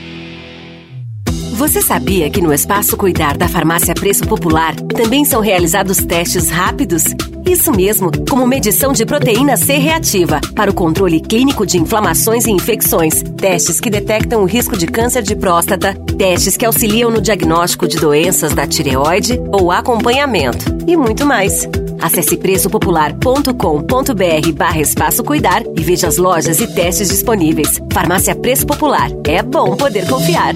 Você sabia que no Espaço Cuidar da Farmácia Preço Popular também são realizados testes rápidos? Isso mesmo, como medição de proteína C reativa para o controle clínico de inflamações e infecções, testes que detectam o risco de câncer de próstata, testes que auxiliam no diagnóstico de doenças da tireoide ou acompanhamento e muito mais. Acesse preçopopular.com.br barra espaço cuidar e veja as lojas e testes disponíveis. Farmácia Preço Popular. É bom poder confiar.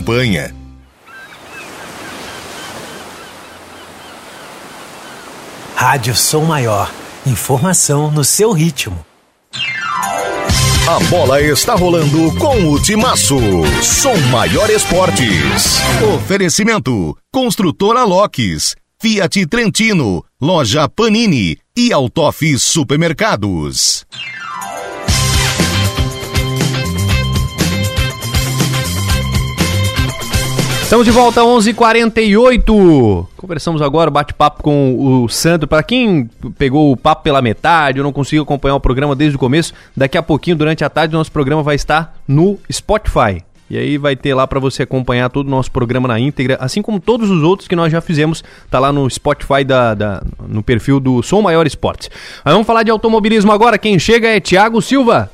campanha. Rádio Som Maior. Informação no seu ritmo. A bola está rolando com o Timaço. Som Maior Esportes. Oferecimento: Construtora Locks, Fiat Trentino, Loja Panini e Autof Supermercados. Estamos de volta 11:48. Conversamos agora, bate-papo com o Sandro. Para quem pegou o papo pela metade ou não conseguiu acompanhar o programa desde o começo, daqui a pouquinho, durante a tarde, o nosso programa vai estar no Spotify. E aí vai ter lá para você acompanhar todo o nosso programa na íntegra, assim como todos os outros que nós já fizemos, tá lá no Spotify da, da no perfil do Som Maior Esportes. Aí vamos falar de automobilismo agora. Quem chega é Thiago Silva.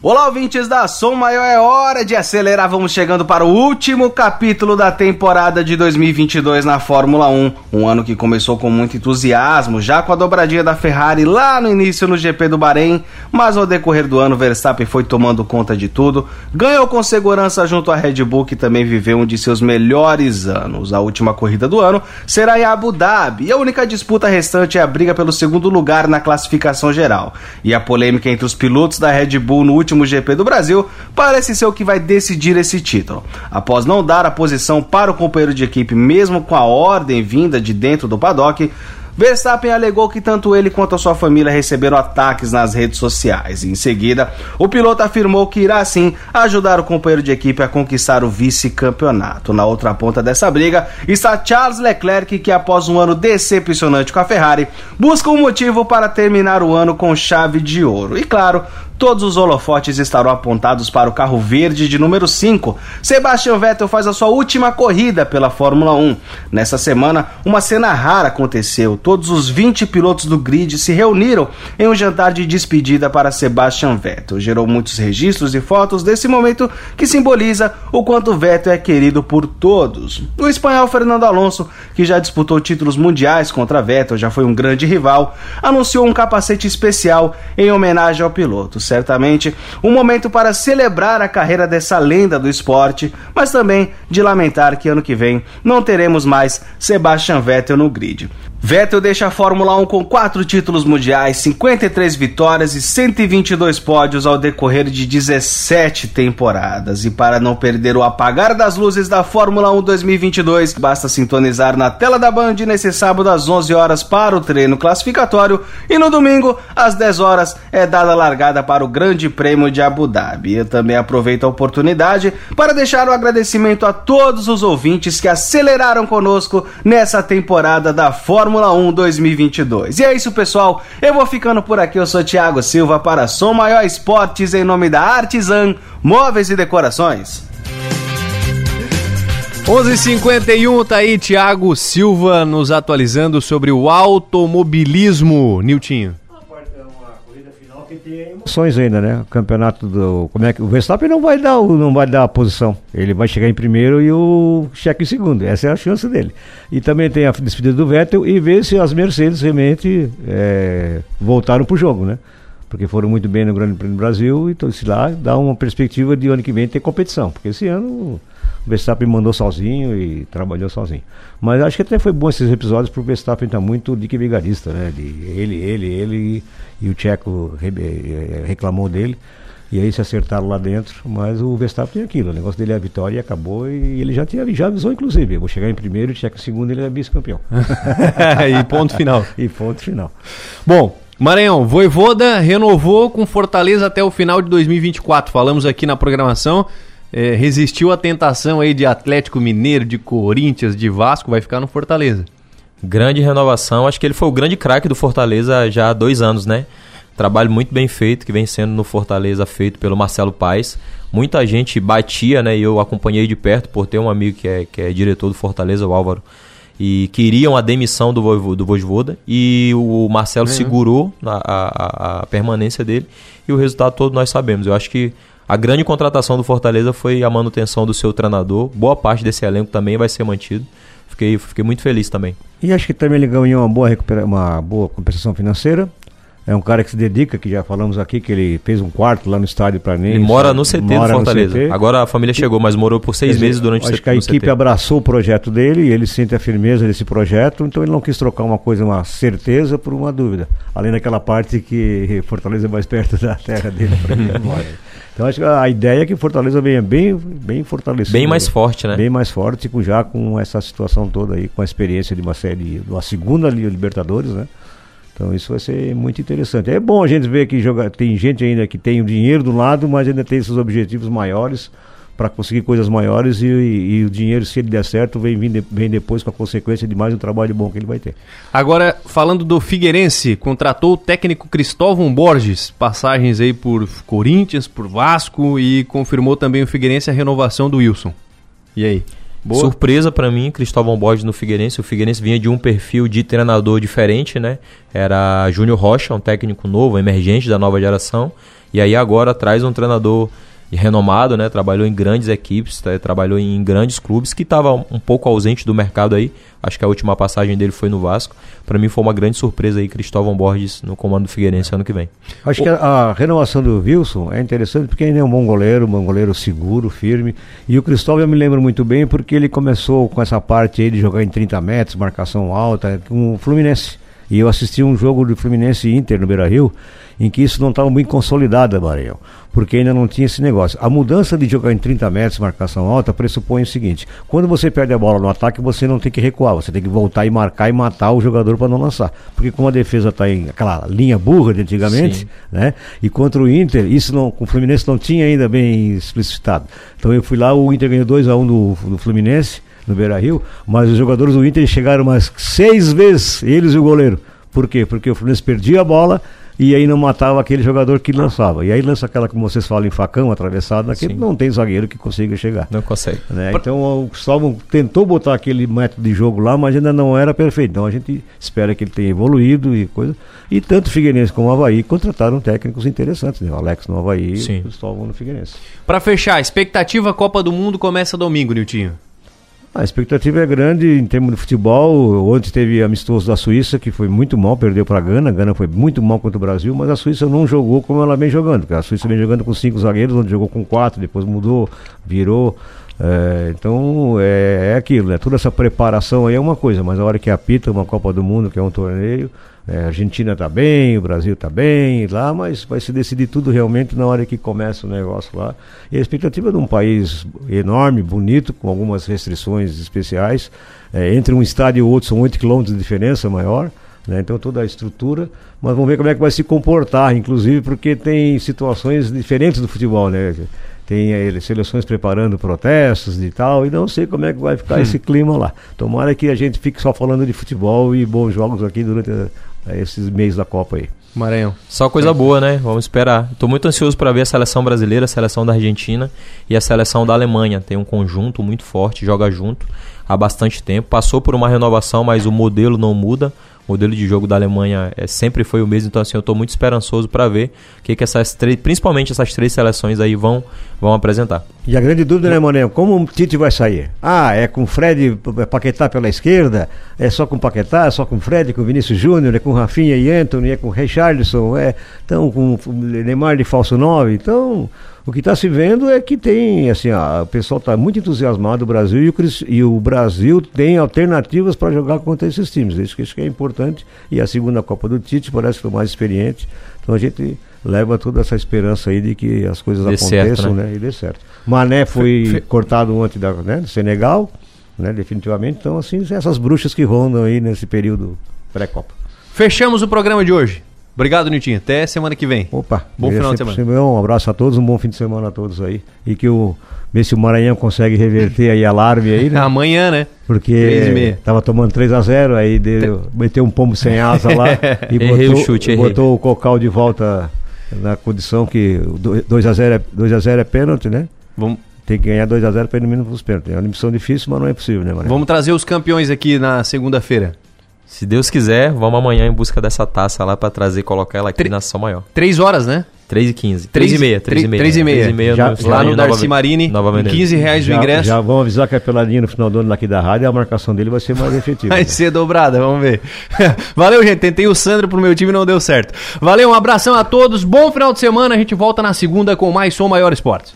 Olá, ouvintes da Som Maior, é hora de acelerar. Vamos chegando para o último capítulo da temporada de 2022 na Fórmula 1. Um ano que começou com muito entusiasmo, já com a dobradinha da Ferrari lá no início no GP do Bahrein, mas ao decorrer do ano, Verstappen foi tomando conta de tudo, ganhou com segurança junto à Red Bull, que também viveu um de seus melhores anos. A última corrida do ano será em Abu Dhabi, e a única disputa restante é a briga pelo segundo lugar na classificação geral. E a polêmica entre os pilotos da Red Bull no último último GP do Brasil, parece ser o que vai decidir esse título. Após não dar a posição para o companheiro de equipe, mesmo com a ordem vinda de dentro do paddock, Verstappen alegou que tanto ele quanto a sua família receberam ataques nas redes sociais. Em seguida, o piloto afirmou que irá sim ajudar o companheiro de equipe a conquistar o vice-campeonato. Na outra ponta dessa briga está Charles Leclerc, que após um ano decepcionante com a Ferrari, busca um motivo para terminar o ano com chave de ouro. E claro, todos os holofotes estarão apontados para o carro verde de número 5. Sebastian Vettel faz a sua última corrida pela Fórmula 1. Nessa semana, uma cena rara aconteceu. Todos os 20 pilotos do grid se reuniram em um jantar de despedida para Sebastian Vettel. Gerou muitos registros e fotos desse momento que simboliza o quanto Vettel é querido por todos. O espanhol Fernando Alonso, que já disputou títulos mundiais contra Vettel, já foi um grande rival, anunciou um capacete especial em homenagem ao piloto certamente um momento para celebrar a carreira dessa lenda do esporte, mas também de lamentar que ano que vem não teremos mais Sebastian Vettel no grid. Vettel deixa a Fórmula 1 com quatro títulos mundiais, 53 vitórias e 122 pódios ao decorrer de 17 temporadas. E para não perder o apagar das luzes da Fórmula 1 2022, basta sintonizar na tela da Band nesse sábado às 11 horas para o treino classificatório e no domingo às 10 horas é dada a largada para o Grande Prêmio de Abu Dhabi. Eu também aproveito a oportunidade para deixar o um agradecimento a todos os ouvintes que aceleraram conosco nessa temporada da Fórmula Fórmula 1 2022. E é isso, pessoal. Eu vou ficando por aqui. Eu sou Thiago Silva para Som Maior Esportes em nome da Artisan Móveis e Decorações. 11:51 tá aí Thiago Silva nos atualizando sobre o automobilismo, Niltinho emoções ainda, né? O campeonato do. Como é que. O Verstappen não vai dar, não vai dar a posição. Ele vai chegar em primeiro e o cheque em segundo. Essa é a chance dele. E também tem a despedida do Vettel e ver se as Mercedes realmente é, voltaram pro jogo, né? Porque foram muito bem no Grande Prêmio do Brasil, então se lá dá uma perspectiva de ano que vem ter competição. Porque esse ano Verstappen mandou sozinho e trabalhou sozinho. Mas acho que até foi bom esses episódios porque o Verstappen está muito de que vigarista, né? Ele, ele, ele e o Tcheco eh, reclamou dele. E aí se acertaram lá dentro, mas o Verstappen tem aquilo, o negócio dele é a vitória e acabou, e ele já tinha já avisou, inclusive, eu vou chegar em primeiro, o Tcheco em segundo, ele é vice-campeão. [LAUGHS] e ponto final. [LAUGHS] e ponto final. Bom, Maranhão, Voivoda renovou com Fortaleza até o final de 2024. Falamos aqui na programação é, resistiu à tentação aí de Atlético Mineiro, de Corinthians, de Vasco, vai ficar no Fortaleza. Grande renovação, acho que ele foi o grande craque do Fortaleza já há dois anos, né? Trabalho muito bem feito que vem sendo no Fortaleza feito pelo Marcelo Paes. Muita gente batia, né? E eu acompanhei de perto por ter um amigo que é, que é diretor do Fortaleza, o Álvaro. E queriam a demissão do, Voivo, do Vojvoda. E o Marcelo uhum. segurou a, a, a permanência dele. E o resultado todo nós sabemos. Eu acho que a grande contratação do Fortaleza foi a manutenção do seu treinador. Boa parte desse elenco também vai ser mantido. Fiquei, fiquei muito feliz também. E acho que também ele ganhou uma boa, recupera uma boa compensação financeira. É um cara que se dedica, que já falamos aqui, que ele fez um quarto lá no estádio para mim. Ele mora no CT mora do Fortaleza. CT. Agora a família chegou, mas morou por seis meses durante o Acho que a equipe CT. abraçou o projeto dele e ele sente a firmeza desse projeto, então ele não quis trocar uma coisa, uma certeza, por uma dúvida. Além daquela parte que Fortaleza é mais perto da terra dele [LAUGHS] Então acho que a ideia é que Fortaleza venha bem, bem fortalecido. Bem mais forte, né? Bem mais forte, já com essa situação toda aí, com a experiência de uma série, de uma segunda Libertadores, né? Então isso vai ser muito interessante. É bom a gente ver que joga, tem gente ainda que tem o dinheiro do lado, mas ainda tem esses objetivos maiores para conseguir coisas maiores e, e, e, o dinheiro, se ele der certo, vem, vem, vem depois com a consequência de mais um trabalho bom que ele vai ter. Agora, falando do Figueirense, contratou o técnico Cristóvão Borges, passagens aí por Corinthians, por Vasco e confirmou também o Figueirense a renovação do Wilson. E aí? Boa. Surpresa para mim, Cristóvão Borges no Figueirense. O Figueirense vinha de um perfil de treinador diferente, né? Era Júnior Rocha, um técnico novo, emergente da nova geração. E aí agora traz um treinador renomado, né? Trabalhou em grandes equipes, tá? trabalhou em grandes clubes, que estava um pouco ausente do mercado aí. Acho que a última passagem dele foi no Vasco. Para mim foi uma grande surpresa aí, Cristóvão Borges no comando do Figueirense ano que vem. Acho o... que a, a, renovação do Wilson é interessante porque ele é um bom goleiro, um bom goleiro seguro, firme. E o Cristóvão eu me lembro muito bem porque ele começou com essa parte aí de jogar em 30 metros, marcação alta, com o Fluminense. E eu assisti um jogo do Fluminense Inter no Beira Rio em que isso não estava muito consolidado, Maranhão, porque ainda não tinha esse negócio. A mudança de jogar em 30 metros, marcação alta, pressupõe o seguinte: quando você perde a bola no ataque, você não tem que recuar, você tem que voltar e marcar e matar o jogador para não lançar. Porque como a defesa está em aquela linha burra de antigamente, Sim. né? E contra o Inter, isso não, com o Fluminense não tinha ainda bem explicitado. Então eu fui lá, o Inter ganhou 2 a 1 um do, do Fluminense no Beira Rio, mas os jogadores do Inter chegaram umas seis vezes, eles e o goleiro. Por quê? Porque o Fluminense perdia a bola, e aí não matava aquele jogador que lançava. E aí lança aquela, como vocês falam, em facão, atravessado, naquele não tem zagueiro que consiga chegar. Não consegue. Né? Então o Salvo tentou botar aquele método de jogo lá, mas ainda não era perfeito. Então a gente espera que ele tenha evoluído e coisa. E tanto o Figueirense como o Havaí contrataram técnicos interessantes, né? O Alex no Havaí Sim. e o Cristóvão no Figueirense. Para fechar, expectativa Copa do Mundo começa domingo, Niltinho. A expectativa é grande em termos de futebol. Ontem teve amistoso da Suíça, que foi muito mal, perdeu para a Gana. A Gana foi muito mal contra o Brasil, mas a Suíça não jogou como ela vem jogando. A Suíça vem jogando com cinco zagueiros, onde jogou com quatro, depois mudou, virou. É, então é, é, aquilo, né? Toda essa preparação aí é uma coisa, mas a hora que apita uma Copa do Mundo, que é um torneio, é, a Argentina está bem, o Brasil está bem lá, mas vai se decidir tudo realmente na hora que começa o negócio lá. E a expectativa de um país enorme, bonito, com algumas restrições especiais, é, entre um estádio e outro são 8 quilômetros de diferença maior. Né? Então toda a estrutura, mas vamos ver como é que vai se comportar, inclusive porque tem situações diferentes do futebol, né? tem aí, seleções preparando protestos e tal, e não sei como é que vai ficar hum. esse clima lá. Tomara que a gente fique só falando de futebol e bons jogos aqui durante esses meses da Copa aí. Maranhão. Só coisa boa, né? Vamos esperar. Estou muito ansioso para ver a seleção brasileira, a seleção da Argentina e a seleção da Alemanha. Tem um conjunto muito forte, joga junto há bastante tempo. Passou por uma renovação, mas o modelo não muda modelo de jogo da Alemanha é, sempre foi o mesmo, então assim, eu estou muito esperançoso para ver o que, que essas três, principalmente essas três seleções aí vão, vão apresentar. E a grande dúvida, né, Mané? Como o Tite vai sair? Ah, é com Fred Paquetá pela esquerda? É só com Paquetá? É só com Fred, com Vinícius Júnior? É com Rafinha e Anthony? É com Richarlison? É então com Neymar de falso 9? Então o que está se vendo é que tem, assim, ó, o pessoal está muito entusiasmado, o Brasil, e o, e o Brasil tem alternativas para jogar contra esses times. Isso que, isso que é importante. E a segunda Copa do Tite parece que foi mais experiente. Então a gente leva toda essa esperança aí de que as coisas dê aconteçam, certo, né? né? E dê certo. Mané foi Fe... cortado ontem da, né, do Senegal, né? Definitivamente. Então, assim, essas bruxas que rondam aí nesse período pré-Copa. Fechamos o programa de hoje. Obrigado, Nitinho. Até semana que vem. Opa. Bom final de semana. Um abraço a todos, um bom fim de semana a todos aí. E que o ver se o Maranhão consegue reverter aí a alarme aí, né? [LAUGHS] Amanhã, né? Porque tava tomando 3 a 0 aí deu, meteu um pombo sem asa lá [LAUGHS] e botou, o, chute, botou o Cocal de volta na condição que 2 a 0 é, 2 a 0 é pênalti, né? Vamos tem que ganhar 2 a 0 para ir no mínimo os pênaltis. É uma missão difícil, mas não é possível, né, Maranhão? Vamos trazer os campeões aqui na segunda-feira. Se Deus quiser, vamos amanhã em busca dessa taça lá para trazer, colocar ela aqui Tre na São Maior. Três horas, né? 3 e 15. 3 e meia. 3 e meia. 3 e meia. 3 e meia já, no, lá no Darcy Marini. Nova 15 reais já, o ingresso. Já vamos avisar que é pela linha no final do ano aqui da rádio a marcação dele vai ser mais efetiva. vai ser dobrada, vamos ver. [LAUGHS] Valeu, gente. Tentei o Sandro pro meu time e não deu certo. Valeu, um abração a todos. Bom final de semana. A gente volta na segunda com mais Som Maior Esportes.